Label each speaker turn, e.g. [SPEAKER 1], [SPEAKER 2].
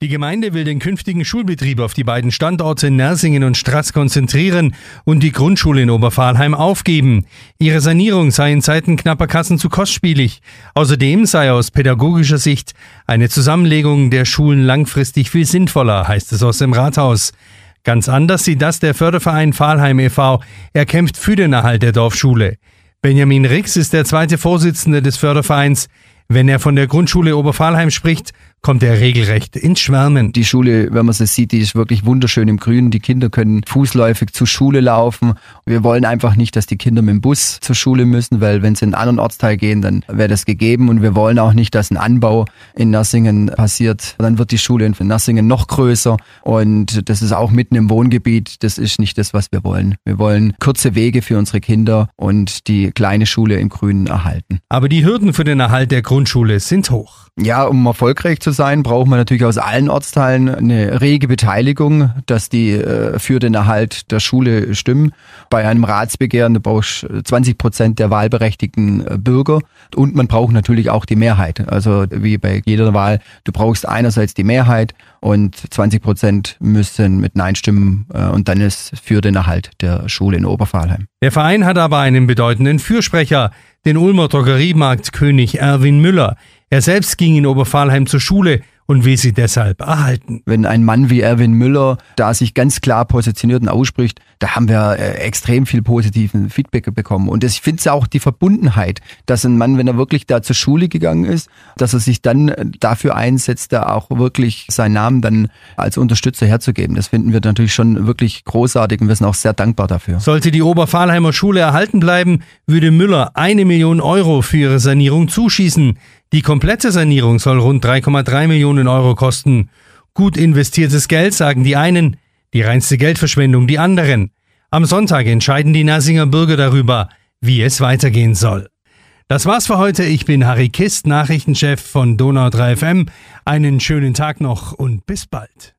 [SPEAKER 1] Die Gemeinde will den künftigen Schulbetrieb auf die beiden Standorte Nersingen und Straß konzentrieren und die Grundschule in Oberpfahlheim aufgeben. Ihre Sanierung sei in Zeiten knapper Kassen zu kostspielig. Außerdem sei aus pädagogischer Sicht eine Zusammenlegung der Schulen langfristig viel sinnvoller, heißt es aus dem Rathaus. Ganz anders sieht das der Förderverein Pfahlheim e.V. Er kämpft für den Erhalt der Dorfschule. Benjamin Rix ist der zweite Vorsitzende des Fördervereins. Wenn er von der Grundschule Oberpfahlheim spricht, kommt er regelrecht ins Schwärmen.
[SPEAKER 2] Die Schule, wenn man sie sieht, die ist wirklich wunderschön im Grünen. Die Kinder können fußläufig zur Schule laufen. Wir wollen einfach nicht, dass die Kinder mit dem Bus zur Schule müssen, weil wenn sie in einen anderen Ortsteil gehen, dann wäre das gegeben. Und wir wollen auch nicht, dass ein Anbau in Nassingen passiert. Dann wird die Schule in Nassingen noch größer. Und das ist auch mitten im Wohngebiet. Das ist nicht das, was wir wollen. Wir wollen kurze Wege für unsere Kinder und die kleine Schule im Grünen erhalten.
[SPEAKER 1] Aber die Hürden für den Erhalt der Grundschule sind hoch.
[SPEAKER 2] Ja, um erfolgreich zu sein, braucht man natürlich aus allen Ortsteilen eine rege Beteiligung, dass die äh, für den Erhalt der Schule stimmen. Bei einem Ratsbegehren brauchst 20 Prozent der wahlberechtigten äh, Bürger und man braucht natürlich auch die Mehrheit. Also wie bei jeder Wahl, du brauchst einerseits die Mehrheit und 20 Prozent müssen mit Nein stimmen äh, und dann ist für den Erhalt der Schule in Oberpfahlheim.
[SPEAKER 1] Der Verein hat aber einen bedeutenden Fürsprecher, den Ulmer Drogeriemarkt König Erwin Müller. Er selbst ging in Oberpfahlheim zur Schule und will sie deshalb erhalten.
[SPEAKER 2] Wenn ein Mann wie Erwin Müller da sich ganz klar positioniert und ausspricht, da haben wir äh, extrem viel positiven Feedback bekommen. Und ich finde es auch die Verbundenheit, dass ein Mann, wenn er wirklich da zur Schule gegangen ist, dass er sich dann äh, dafür einsetzt, da auch wirklich seinen Namen dann als Unterstützer herzugeben. Das finden wir natürlich schon wirklich großartig und wir sind auch sehr dankbar dafür.
[SPEAKER 1] Sollte die Oberpfahlheimer Schule erhalten bleiben, würde Müller eine Million Euro für ihre Sanierung zuschießen. Die komplette Sanierung soll rund 3,3 Millionen Euro kosten. Gut investiertes Geld, sagen die einen, die reinste Geldverschwendung die anderen. Am Sonntag entscheiden die Nasinger Bürger darüber, wie es weitergehen soll. Das war's für heute. Ich bin Harry Kist, Nachrichtenchef von Donau 3 FM. Einen schönen Tag noch und bis bald.